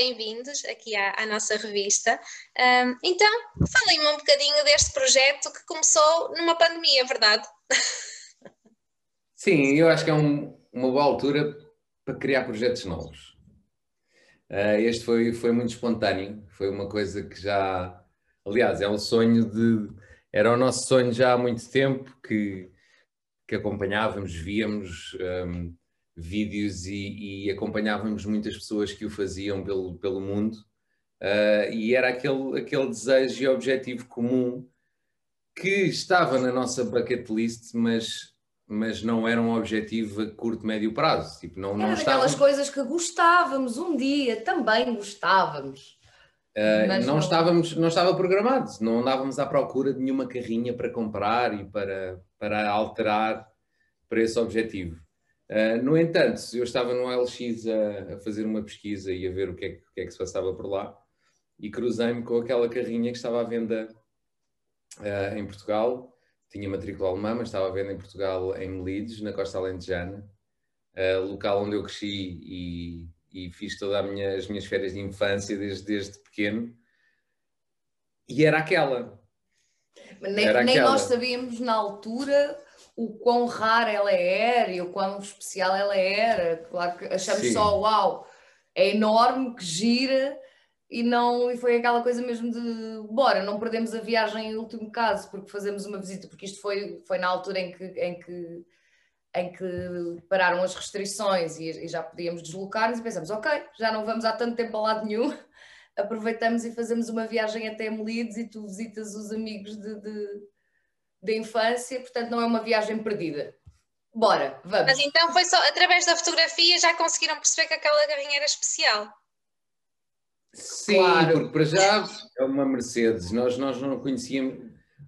bem-vindos aqui à, à, nossa revista. Um, então, falem-me um bocadinho deste projeto que começou numa pandemia, verdade? Sim, eu acho que é um, uma boa altura para criar projetos novos. Uh, este foi, foi muito espontâneo, foi uma coisa que já, aliás, é um sonho de, era o nosso sonho já há muito tempo que, que acompanhávamos, víamos um, vídeos e, e, acompanhávamos muitas pessoas que o faziam pelo, pelo mundo uh, e era aquele, aquele desejo e objetivo comum que estava na nossa bucket list, mas mas não era um objetivo a curto, médio prazo. Tipo, não, não era aquelas coisas que gostávamos um dia, também gostávamos. Uh, não, não, estávamos, não estava programado, não andávamos à procura de nenhuma carrinha para comprar e para, para alterar para esse objetivo. Uh, no entanto, eu estava no LX a, a, fazer uma pesquisa e a ver o que, é, que é que se passava por lá e cruzei-me com aquela carrinha que estava à venda uh, em Portugal tinha matrícula alemã, mas estava a venda em Portugal, em Leeds, na Costa Alentejana, uh, local onde eu cresci e, e fiz todas minha, as minhas férias de infância desde, desde pequeno. E era aquela. Nem, era nem aquela. nós sabíamos na altura o quão rara ela era e o quão especial ela era. Claro que achamos Sim. só, uau, é enorme, que gira, e não e foi aquela coisa mesmo de bora, não perdemos a viagem em último caso porque fazemos uma visita, porque isto foi, foi na altura em que, em que em que pararam as restrições e, e já podíamos deslocar-nos e pensamos, ok, já não vamos há tanto tempo a lado nenhum, aproveitamos e fazemos uma viagem até Melides e tu visitas os amigos de, de, de infância, portanto não é uma viagem perdida. Bora, vamos. Mas então foi só através da fotografia já conseguiram perceber que aquela garrinha era especial. Sim, claro. porque para já é uma Mercedes. Nós, nós não conhecíamos,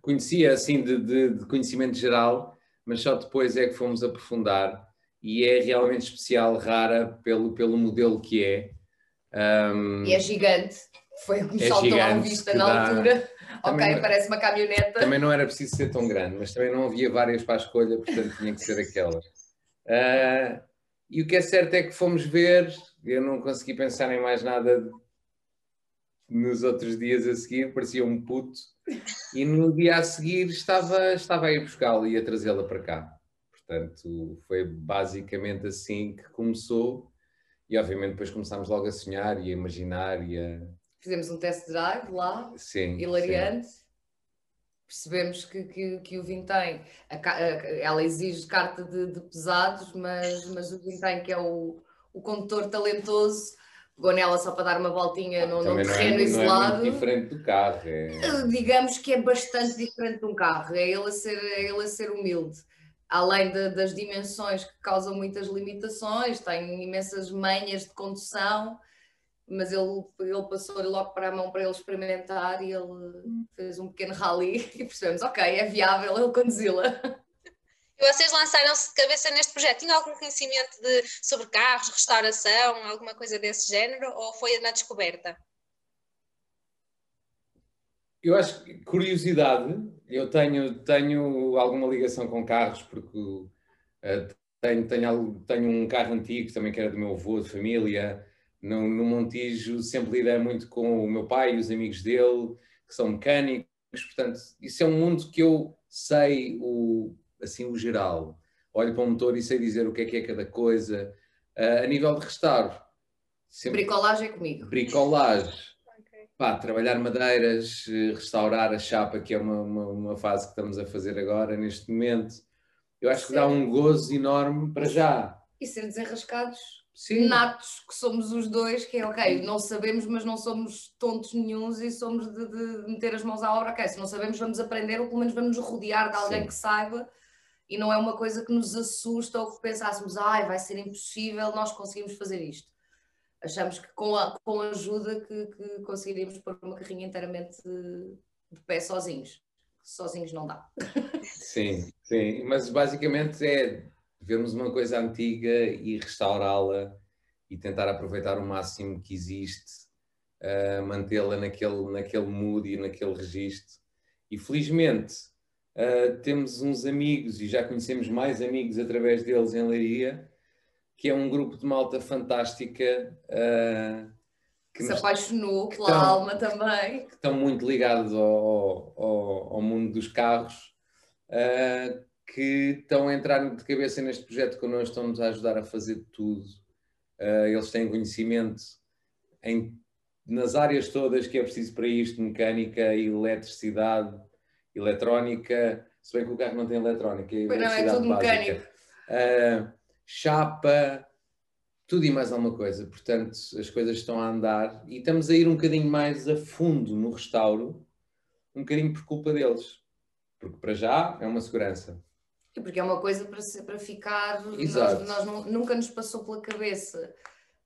conhecia assim de, de, de, conhecimento geral, mas só depois é que fomos aprofundar e é realmente especial, rara pelo, pelo modelo que é. Um, e é gigante. Foi o que me é saltou à vista na dá... altura. Também ok, parece uma caminhoneta. Também não era preciso ser tão grande, mas também não havia várias para a escolha, portanto tinha que ser aquelas. Uh, e o que é certo é que fomos ver, eu não consegui pensar em mais nada nos outros dias a seguir parecia um puto e no dia a seguir estava, estava a ir buscá-la e a trazê-la para cá. Portanto, foi basicamente assim que começou e obviamente depois começámos logo a sonhar e a imaginar e a... Fizemos um test drive lá, sim, hilariante. Sim. Percebemos que, que, que o Vintém, ela exige carta de, de pesados, mas, mas o Vintém, que é o, o condutor talentoso, pegou nela só para dar uma voltinha ah, num, num terreno é, isolado. Não é diferente do carro. É... Digamos que é bastante diferente de um carro, é ele a ser, é ele a ser humilde. Além de, das dimensões que causam muitas limitações, tem imensas manhas de condução, mas ele, ele passou logo para a mão para ele experimentar e ele fez um pequeno rally e percebemos, ok, é viável ele conduzi-la. vocês lançaram-se de cabeça neste projeto? Tinham algum conhecimento de, sobre carros, restauração, alguma coisa desse género, ou foi na descoberta? Eu acho que curiosidade, eu tenho, tenho alguma ligação com carros, porque uh, tenho, tenho, tenho um carro antigo também que era do meu avô, de família. No, no Montijo sempre lidei muito com o meu pai e os amigos dele, que são mecânicos, portanto, isso é um mundo que eu sei o, assim o geral. Olho para o motor e sei dizer o que é que é cada coisa. Uh, a nível de restauro. Sempre... Bricolagem é comigo. Bricolagem. Pá, trabalhar madeiras, restaurar a chapa, que é uma, uma, uma, fase que estamos a fazer agora, neste momento. Eu acho que dá um gozo enorme para já. E ser desenrascados Sim. natos que somos os dois, que é ok, não sabemos, mas não somos tontos nenhums e somos de, de meter as mãos à obra. Ok, se não sabemos, vamos aprender, ou pelo menos vamos nos rodear de alguém Sim. que saiba e não é uma coisa que nos assusta ou que pensássemos, ai, vai ser impossível, nós conseguimos fazer isto. Achamos que com a, com a ajuda que, que conseguiríamos pôr uma carrinha inteiramente de, de pé sozinhos. Sozinhos não dá. Sim, sim, mas basicamente é vermos uma coisa antiga e restaurá-la e tentar aproveitar o máximo que existe, uh, mantê-la naquele, naquele mood e naquele registro. E felizmente Uh, temos uns amigos e já conhecemos mais amigos através deles em Leiria, que é um grupo de malta fantástica uh, que se apaixonou pela estão, alma também. Que estão muito ligados ao, ao, ao mundo dos carros, uh, que estão a entrar de cabeça neste projeto connosco, estão-nos a ajudar a fazer tudo. Uh, eles têm conhecimento em, nas áreas todas que é preciso para isto, mecânica, eletricidade, eletrónica, se bem que o carro não tem eletrónica, é não, é tudo básica. mecânico. Uh, chapa, tudo e mais alguma coisa. Portanto, as coisas estão a andar e estamos a ir um bocadinho mais a fundo no restauro, um bocadinho por culpa deles. Porque para já é uma segurança. Porque é uma coisa para, ser, para ficar. Exato. Nós, nós nunca nos passou pela cabeça.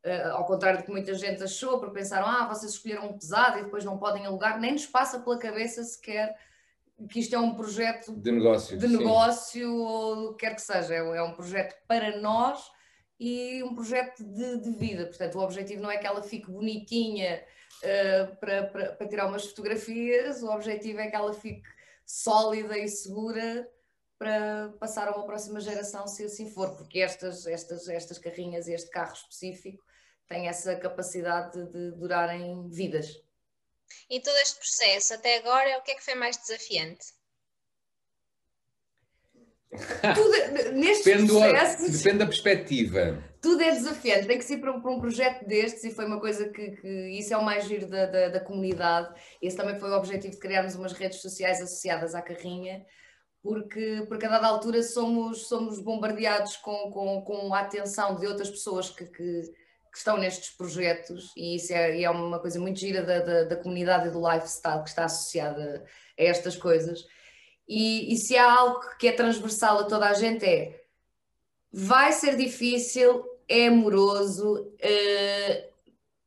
Uh, ao contrário do que muita gente achou, porque pensaram, ah, vocês escolheram um pesado e depois não podem alugar, nem nos passa pela cabeça sequer que isto é um projeto de negócio, de negócio ou quer que seja, é, é um projeto para nós e um projeto de, de, vida. Portanto, o objetivo não é que ela fique bonitinha uh, para, para, para, tirar umas fotografias, o objetivo é que ela fique sólida e segura para passar a uma próxima geração, se assim for, porque estas, estas, estas carrinhas e este carro específico têm essa capacidade de, de durarem vidas. E todo este processo até agora, o que é que foi mais desafiante? Tudo, nestes depende, processos, do, depende da perspectiva. Tudo é desafiante, tem que ser para um, para um projeto destes e foi uma coisa que, que isso é o mais giro da, da, da, comunidade. Esse também foi o objetivo de criarmos umas redes sociais associadas à carrinha, porque, porque a dada altura somos, somos bombardeados com, com, com a atenção de outras pessoas que, que, que estão nestes projetos e isso é, é uma coisa muito gira da, da, da comunidade e do lifestyle que está associada a estas coisas. E, e se há algo que é transversal a toda a gente é vai ser difícil, é amoroso, uh,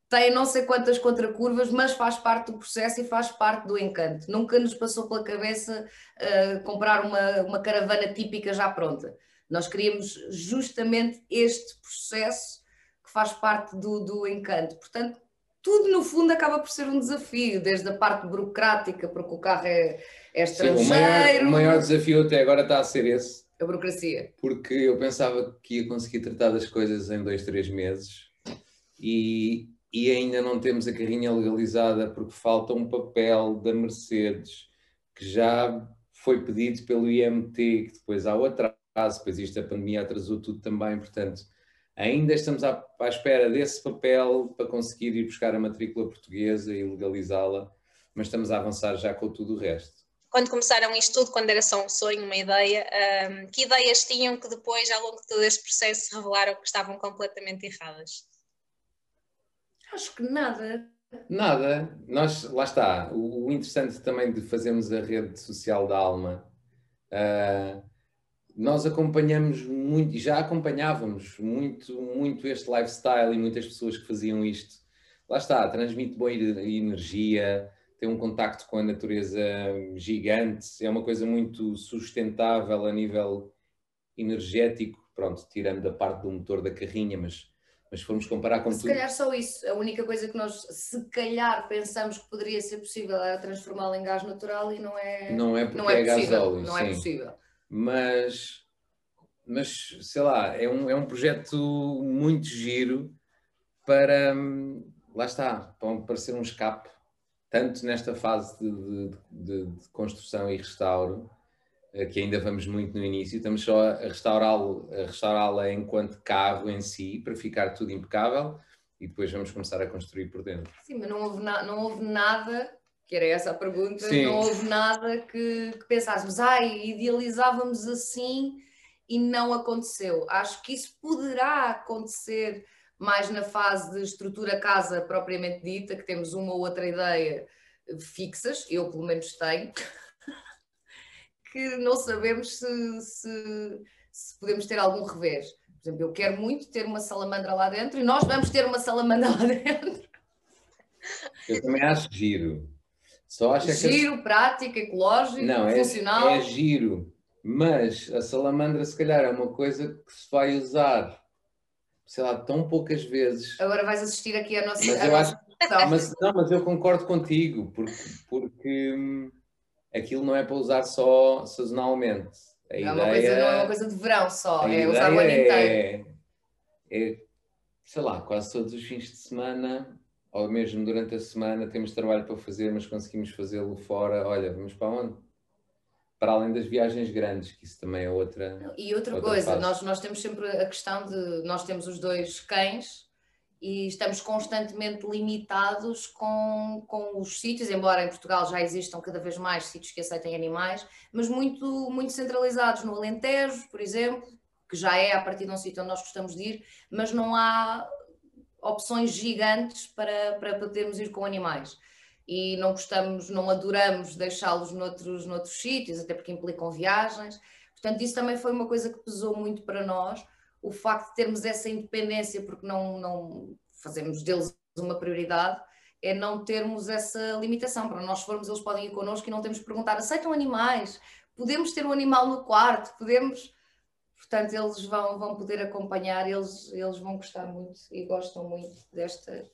tem não sei quantas contracurvas, mas faz parte do processo e faz parte do encanto. Nunca nos passou pela cabeça uh, comprar uma, uma caravana típica já pronta. Nós queríamos justamente este processo que faz parte do, do encanto. Portanto, tudo no fundo acaba por ser um desafio, desde a parte burocrática, porque o carro é, é estrangeiro. Sim, o, maior, o maior desafio até agora está a ser esse. A burocracia. Porque eu pensava que ia conseguir tratar das coisas em dois, três meses e, e ainda não temos a carrinha legalizada porque falta um papel da Mercedes que já foi pedido pelo IMT, que depois há o atraso, depois isto a pandemia atrasou tudo também, portanto Ainda estamos à, à espera desse papel para conseguir ir buscar a matrícula portuguesa e legalizá-la, mas estamos a avançar já com tudo o resto quando começaram isto tudo, quando era só um sonho, uma ideia, um, que ideias tinham que depois, ao longo de todo este processo, revelaram que estavam completamente erradas? Acho que nada. Nada. Nós, lá está. O, o interessante também de fazermos a rede social da alma uh, nós acompanhamos muito, e já acompanhávamos muito, muito este lifestyle e muitas pessoas que faziam isto. Lá está, transmite boa energia, tem um contacto com a natureza gigante, é uma coisa muito sustentável a nível energético, pronto, tirando da parte do motor da carrinha, mas, mas formos comparar com se tudo... Se calhar só isso, a única coisa que nós, se calhar, pensamos que poderia ser possível é transformá-la em gás natural e não é Não é porque não é, é possível, gasóleo, Não é sim. é possível mas, mas sei lá, é um, é um projeto muito giro para, lá está, para ser um escape, tanto nesta fase de, de, de construção e restauro, que ainda vamos muito no início, estamos só a restaurá-la restaurá enquanto carro em si, para ficar tudo impecável, e depois vamos começar a construir por dentro. Sim, mas não houve, na, não houve nada que era essa a pergunta, Sim. não houve nada que, que pensássemos, ai, idealizávamos assim e não aconteceu. Acho que isso poderá acontecer mais na fase de estrutura casa propriamente dita, que temos uma ou outra ideia fixas, eu pelo menos tenho, que não sabemos se, se, se podemos ter algum revés. Por exemplo, eu quero muito ter uma salamandra lá dentro e nós vamos ter uma salamandra lá dentro. Eu também acho giro. Só acha giro, que... prático, ecológico, não, é, funcional. É giro, mas a salamandra se calhar é uma coisa que se vai usar, sei lá, tão poucas vezes. Agora vais assistir aqui a nossa... Mas eu acho... mas, não, mas eu concordo contigo, porque, porque hum, aquilo não é para usar só sazonalmente. A é, ideia, uma coisa, não é uma coisa de verão só, é usar o ano inteiro. É, é, sei lá, quase todos os fins de semana ou mesmo durante a semana temos trabalho para fazer, mas conseguimos fazê-lo fora, olha, vamos para onde? Para além das viagens grandes, que isso também é outra. E outra, outra coisa, nós, nós temos sempre a questão de. Nós temos os dois cães e estamos constantemente limitados com, com os sítios, embora em Portugal já existam cada vez mais sítios que aceitem animais, mas muito, muito centralizados no Alentejo, por exemplo, que já é a partir de um sítio onde nós gostamos de ir, mas não há opções gigantes para, para podermos ir com animais. E não gostamos, não adoramos deixá-los noutros, noutros sítios, até porque implicam viagens. Portanto, isso também foi uma coisa que pesou muito para nós o facto de termos essa independência, porque não, não fazemos deles uma prioridade, é não termos essa limitação. Para nós formos, eles podem ir connosco e não temos que perguntar: aceitam animais? Podemos ter um animal no quarto? Podemos. Portanto, eles vão, vão poder acompanhar, eles, eles vão gostar muito e gostam muito desta.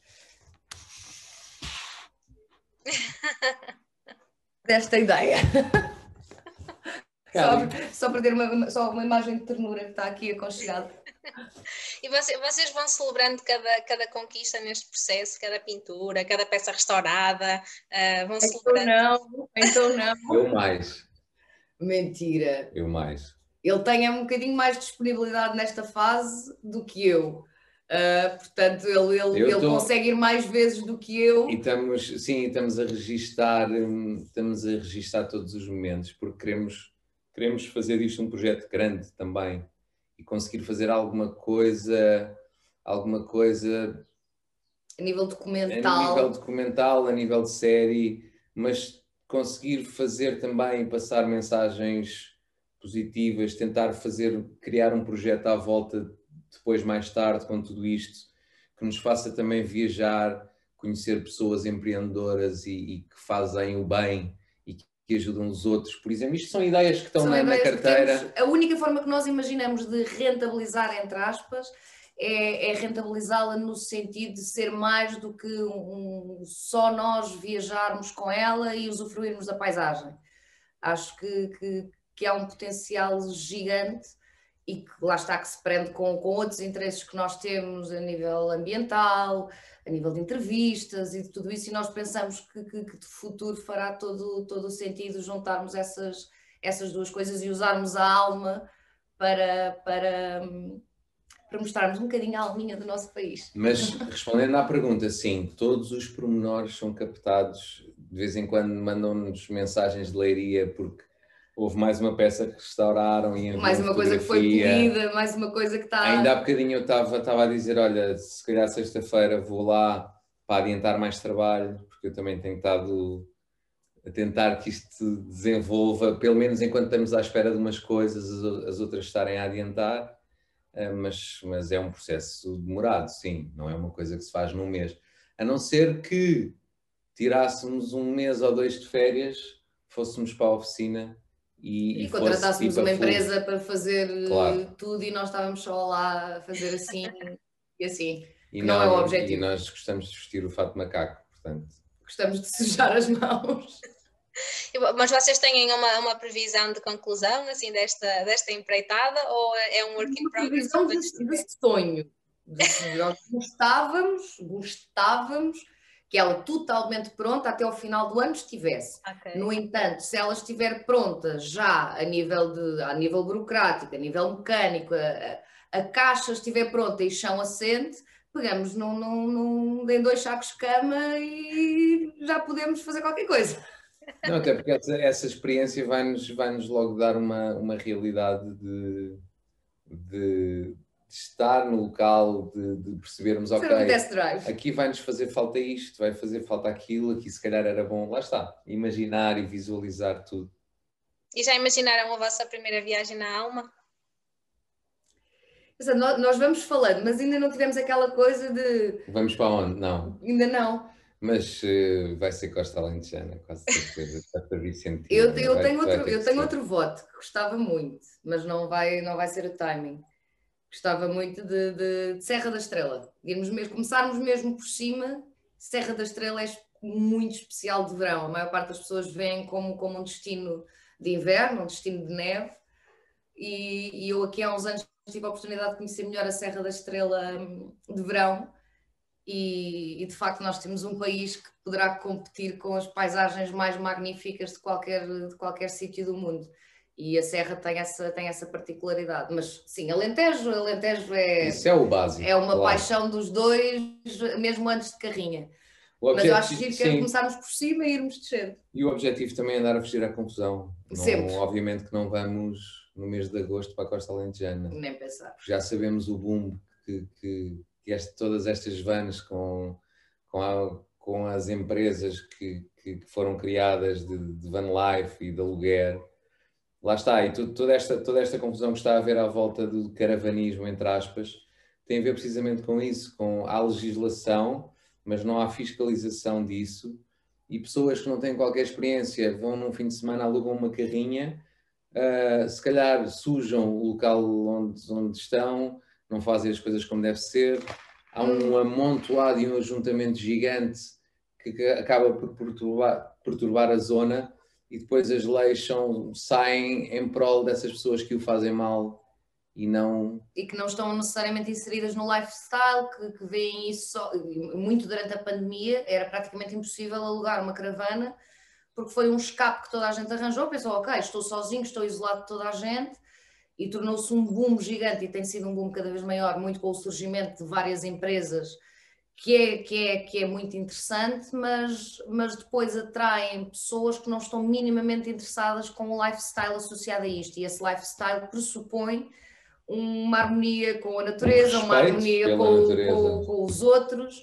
desta ideia. Só, só para ter uma, só uma imagem de ternura que está aqui aconchegada. e vocês, vocês vão celebrando cada, cada conquista neste processo, cada pintura, cada peça restaurada, uh, vão então celebrando. Não, então não. Eu mais. Mentira. Eu mais. Ele tem um bocadinho mais disponibilidade nesta fase do que eu. Uh, portanto, ele, ele, ele tô... consegue ir mais vezes do que eu. E estamos, sim, estamos a registar, hum, estamos a registar todos os momentos, porque queremos queremos fazer disto um projeto grande também e conseguir fazer alguma coisa, alguma coisa a nível documental, a nível documental, a nível de série, mas conseguir fazer também passar mensagens positivas, tentar fazer criar um projeto à volta depois mais tarde com tudo isto que nos faça também viajar, conhecer pessoas empreendedoras e, e que fazem o bem que ajudam os outros, por exemplo. Isto são ideias que estão são na, na carteira. A única forma que nós imaginamos de rentabilizar, entre aspas, é, é rentabilizá-la no sentido de ser mais do que um, só nós viajarmos com ela e usufruirmos da paisagem. Acho que, que, que há um potencial gigante e que lá está que se prende com, com outros interesses que nós temos a nível ambiental, a nível de entrevistas e de tudo isso, e nós pensamos que, que, que de futuro fará todo, todo o sentido juntarmos essas, essas duas coisas e usarmos a alma para, para, para mostrarmos um bocadinho a alminha do nosso país. Mas respondendo à pergunta, sim, todos os pormenores são captados, de vez em quando mandam-nos mensagens de leiria porque houve mais uma peça que restauraram e mais uma coisa que foi pedida, mais uma coisa que está. Ainda há bocadinho eu estava, a dizer: olha, se calhar sexta-feira vou lá para adiantar mais trabalho, porque eu também tenho estado a tentar que isto se desenvolva, pelo menos enquanto estamos à espera de umas coisas, as outras estarem a adiantar. Eh, mas, mas é um processo demorado, sim, não é uma coisa que se faz num mês. A não ser que tirássemos um mês ou dois de férias, fôssemos para a oficina e, e, e contratássemos uma empresa para fazer eh, claro. tudo e nós estávamos só lá a fazer assim e assim. E não, não, é o objetivo. E nós gostamos de vestir o fato de macaco, portanto. Gostamos de sujar as mãos. Mas vocês têm uma, uma previsão de conclusão assim, desta, desta empreitada ou é um work in progress? Uma previsão desse sonho. Nós gostávamos, gostávamos que ela totalmente pronta até o final do ano estivesse. Okay. No entanto, se ela estiver pronta já a nível, de, a nível burocrático, a nível mecânico, a, a caixa estiver pronta e chão assente, pegamos num, num, num, em dois sacos de cama e já podemos fazer qualquer coisa. Não, até porque essa, essa experiência vai-nos vai -nos logo dar uma, uma realidade de, de, de estar no local, de, de percebermos, ok, aqui vai-nos fazer falta isto, vai fazer falta aquilo, aqui se calhar era bom, lá está, imaginar e visualizar tudo. E já imaginaram a vossa primeira viagem na alma? Nós vamos falando, mas ainda não tivemos aquela coisa de. Vamos para onde? Não. Ainda não. Mas uh, vai ser Costa Alentejana, quase certeza. eu, eu, tenho, outro, eu tenho outro voto que gostava muito, mas não vai, não vai ser o timing. Gostava muito de, de, de Serra da Estrela. Irmos mesmo, começarmos mesmo por cima. Serra da Estrela é muito especial de verão. A maior parte das pessoas vêm como, como um destino de inverno, um destino de neve. E, e eu aqui há uns anos tive a oportunidade de conhecer melhor a Serra da Estrela hum, de verão e, e, de facto nós temos um país que poderá competir com as paisagens mais magníficas de qualquer, de qualquer sítio do mundo. E a Serra tem essa, tem essa particularidade. Mas sim, Alentejo, Alentejo é. Isso é o básico. É uma claro. paixão dos dois, mesmo antes de carrinha. Objetivo, Mas eu acho que é começarmos por cima e irmos descendo. E o objetivo também é andar a fugir à confusão. Sempre. Não, obviamente que não vamos no mês de agosto para a Costa Alentejana. Nem pensar. Já sabemos o boom que, que, que este, todas estas vans com, com, a, com as empresas que, que, foram criadas de, de van life e de aluguer lá está, e tudo, toda, esta, toda esta confusão que está a haver à volta do caravanismo, entre aspas, tem a ver precisamente com isso, com a legislação, mas não há fiscalização disso, e pessoas que não têm qualquer experiência vão num fim de semana, alugam uma carrinha, uh, se calhar sujam o local onde, onde estão, não fazem as coisas como deve ser, há um amontoado e um ajuntamento gigante que acaba por perturbar, perturbar a zona e depois as leis são, saem em prol dessas pessoas que o fazem mal e não. E que não estão necessariamente inseridas no lifestyle, que, que veem isso só. Muito durante a pandemia era praticamente impossível alugar uma caravana, porque foi um escape que toda a gente arranjou. Pensou, ok, estou sozinho, estou isolado de toda a gente, e tornou-se um boom gigante e tem sido um boom cada vez maior, muito com o surgimento de várias empresas que é, que é, que é muito interessante, mas, mas depois atraem pessoas que não estão minimamente interessadas com o lifestyle associado a isto. E esse lifestyle pressupõe uma harmonia com a natureza, um uma harmonia com. Com, com, os outros,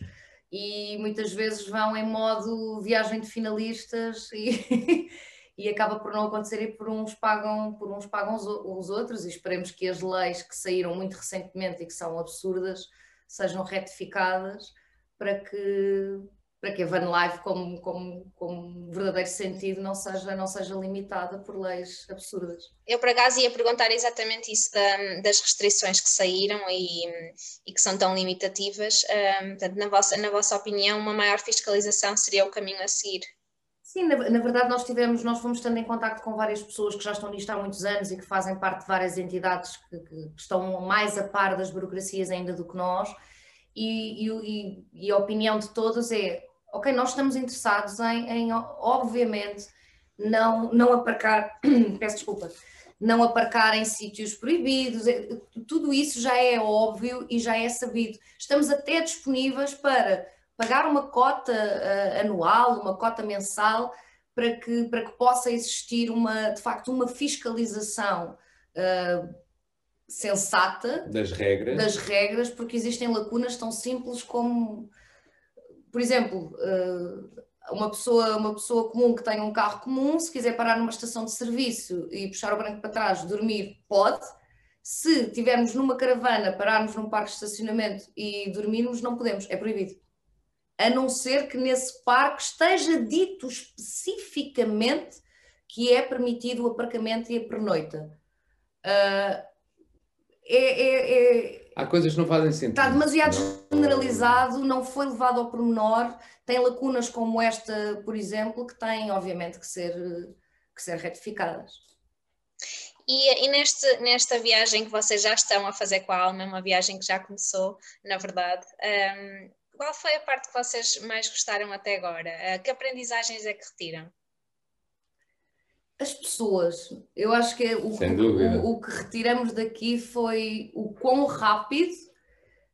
e muitas vezes vão em modo viagem de finalistas e, e acaba por não acontecer e por uns pagam, por uns pagam os, os outros, e esperemos que as leis que saíram muito recentemente e que são absurdas sejam retificadas para que para que a van life como, como, como verdadeiro sentido não seja, não seja limitada por leis absurdas. Eu por acaso ia perguntar exatamente isso da, das restrições que saíram e, e, que são tão limitativas. Um, portanto, na vossa, na vossa opinião, uma maior fiscalização seria o caminho a seguir? Sim, na, na, verdade nós tivemos, nós fomos estando em contato com várias pessoas que já estão nisto há muitos anos e que fazem parte de várias entidades que, que estão mais a par das burocracias ainda do que nós e, e, e, a opinião de todos é, ok, nós estamos interessados em, em obviamente, não, não aparcar, peço desculpa, não aparcar em sítios proibidos, é, tudo isso já é óbvio e já é sabido. Estamos até disponíveis para pagar uma cota uh, anual, uma cota mensal, para que, para que possa existir uma, de facto, uma fiscalização uh, sensata das regras. das regras, porque existem lacunas tão simples como, por exemplo, eh, uma pessoa, uma pessoa comum que tem um carro comum, se quiser parar numa estação de serviço e puxar o branco para trás, dormir, pode. Se tivermos numa caravana, pararmos num parque de estacionamento e dormirmos, não podemos, é proibido. A não ser que nesse parque esteja dito especificamente que é permitido o aparcamento e a pernoita. Uh, é, é, é, Há coisas que não fazem sentido. Está demasiado não. generalizado, não foi levado ao pormenor, tem lacunas como esta, por exemplo, que têm, obviamente, que ser, que ser retificadas. E, e neste, nesta viagem que vocês já estão a fazer com a Alma, uma viagem que já começou, na verdade, um, qual foi a parte que vocês mais gostaram até agora? Uh, que aprendizagens é que retiram? As pessoas. Eu acho que é o, o, o, que retiramos daqui foi o quão rápido,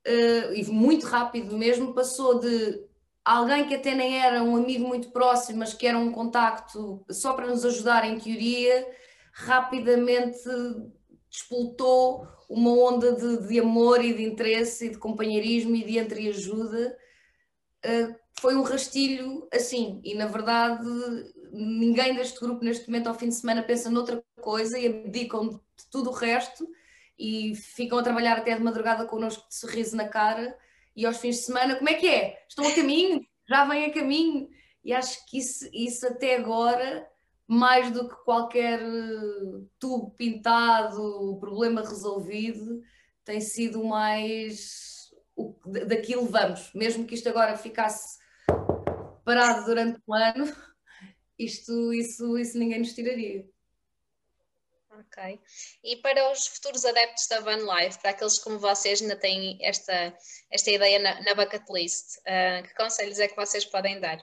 uh, e muito rápido mesmo, passou de alguém que até nem era um amigo muito próximo, mas que era um contacto só para nos ajudar em teoria, rapidamente despoltou uma onda de, de amor e de interesse e de companheirismo e de entreajuda. Uh, foi um rastilho assim, e na verdade ninguém deste grupo neste momento ao fim de semana pensa noutra coisa e abdicam de tudo o resto e ficam a trabalhar até de madrugada connosco de sorriso na cara e aos fins de semana, como é que é? Estão a caminho? Já vêm a caminho? E acho que isso, isso até agora, mais do que qualquer eh, tubo pintado, problema resolvido, tem sido mais o, daquilo vamos. Mesmo que isto agora ficasse parado durante um ano, isto, isso, isso ninguém nos tiraria. Ok. E para os futuros adeptos da Van Life, para aqueles como vocês ainda têm esta, esta ideia na, na bucket list, uh, que conselhos é que vocês podem dar?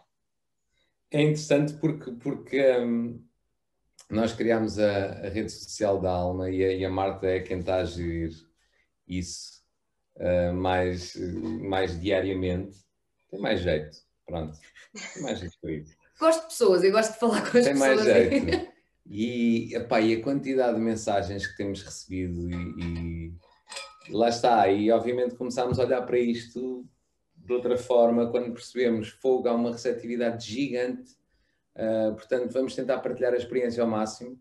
É interessante porque, porque um, nós criámos a, a, rede social da Alma e a, e a, Marta é quem está a gerir isso uh, mais, mais diariamente. Tem mais jeito, pronto. Tem mais jeito isso. Gosto de pessoas e gosto de falar com as Tem pessoas. Tem mais jeito. E, epá, e a quantidade de mensagens que temos recebido e, e lá está, e obviamente começámos a olhar para isto de outra forma quando percebemos fogo há uma receptividade gigante, uh, portanto vamos tentar partilhar a experiência ao máximo,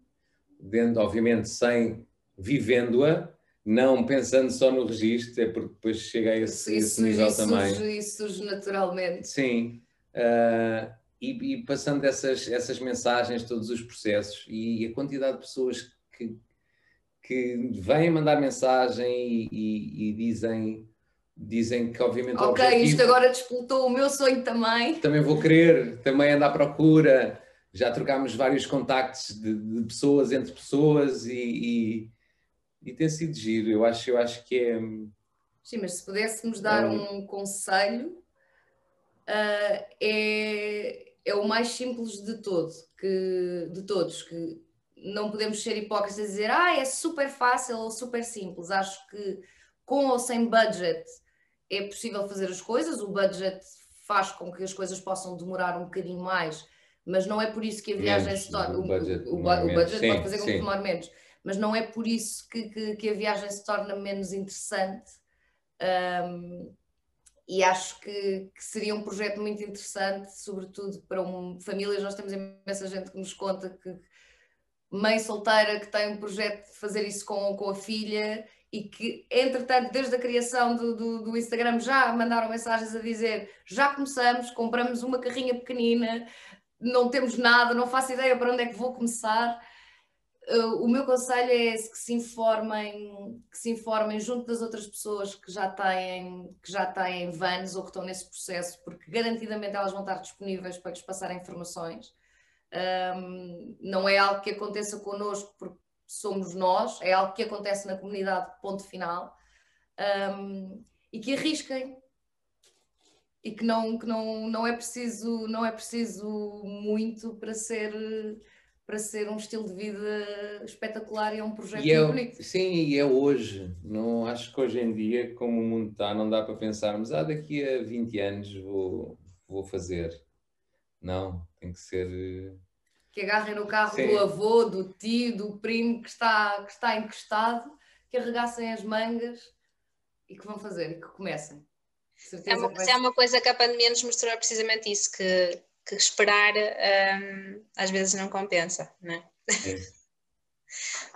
dentro, obviamente sem vivendo-a, não pensando só no registro, é porque depois chega a esse, isso, esse nível isso também. Isso surge naturalmente. Sim. Uh, e, e, passando essas, essas mensagens, todos os processos e, a quantidade de pessoas que, que vêm mandar mensagem e, e, e dizem, dizem que obviamente Ok, objetivo, isto agora despoltou o meu sonho também. Também vou querer, também ando à procura. Já trocámos vários contactos de, de pessoas entre pessoas e, e, tem sido giro. Eu acho, eu acho que é. Sim, mas se pudéssemos dar é um, conselho, uh, é é o mais simples de todo, que, de todos, que não podemos ser hipócritas e dizer ah, é super fácil ou super simples. Acho que com ou sem budget é possível fazer as coisas, o budget faz com que as coisas possam demorar um bocadinho mais, mas não é por isso que a viagem menos, se torna. O budget, o, o, o budget pode fazer com que demore menos, mas não é por isso que, que, que a viagem se torna menos interessante. Um, e acho que, que, seria um projeto muito interessante, sobretudo para um, famílias. Nós temos imensa gente que nos conta que mãe solteira que tem um projeto de fazer isso com, com a filha e que, entretanto, desde a criação do, do, do, Instagram já mandaram mensagens a dizer já começamos, compramos uma carrinha pequenina, não temos nada, não faço ideia para onde é que vou começar o meu conselho é esse, que se informem, que se informem junto das outras pessoas que já têm, que já têm vans ou que estão nesse processo, porque garantidamente elas vão estar disponíveis para lhes passar informações. Um, não é algo que aconteça connosco porque somos nós, é algo que acontece na comunidade, ponto final. Um, e que arrisquem. E que não, que não, não é preciso, não é preciso muito para ser para ser um estilo de vida espetacular e é um projeto é, bonito. Sim, e é hoje. Não, acho que hoje em dia, como o mundo está, não dá para pensarmos, ah, daqui a 20 anos vou, vou fazer. Não, tem que ser. Que agarrem no carro sim. do avô, do tio, do primo que está, que está encostado, que arregassem as mangas e que vão fazer e que comecem. É uma, é uma coisa que a pandemia nos mostrou é precisamente isso, que que esperar um, às vezes não compensa, não é?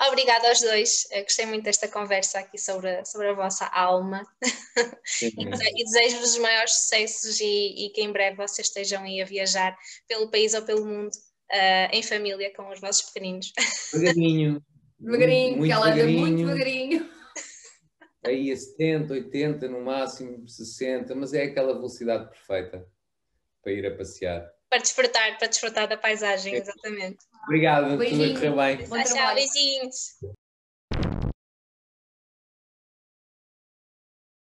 Obrigada aos dois, Eu gostei muito desta conversa aqui sobre, sobre a vossa alma e desejo-vos os maiores sucessos e, e, que em breve vocês estejam aí a viajar pelo país ou pelo mundo uh, em família com os vossos pequeninos. Devagarinho. devagarinho, muito, ela anda muito devagarinho. Aí a 70, 80 no máximo, 60, mas é aquela velocidade perfeita para ir a passear para desfrutar, para desfrutar da paisagem, exatamente. Obrigado, tudo a correr bem. Tchau, beijinhos.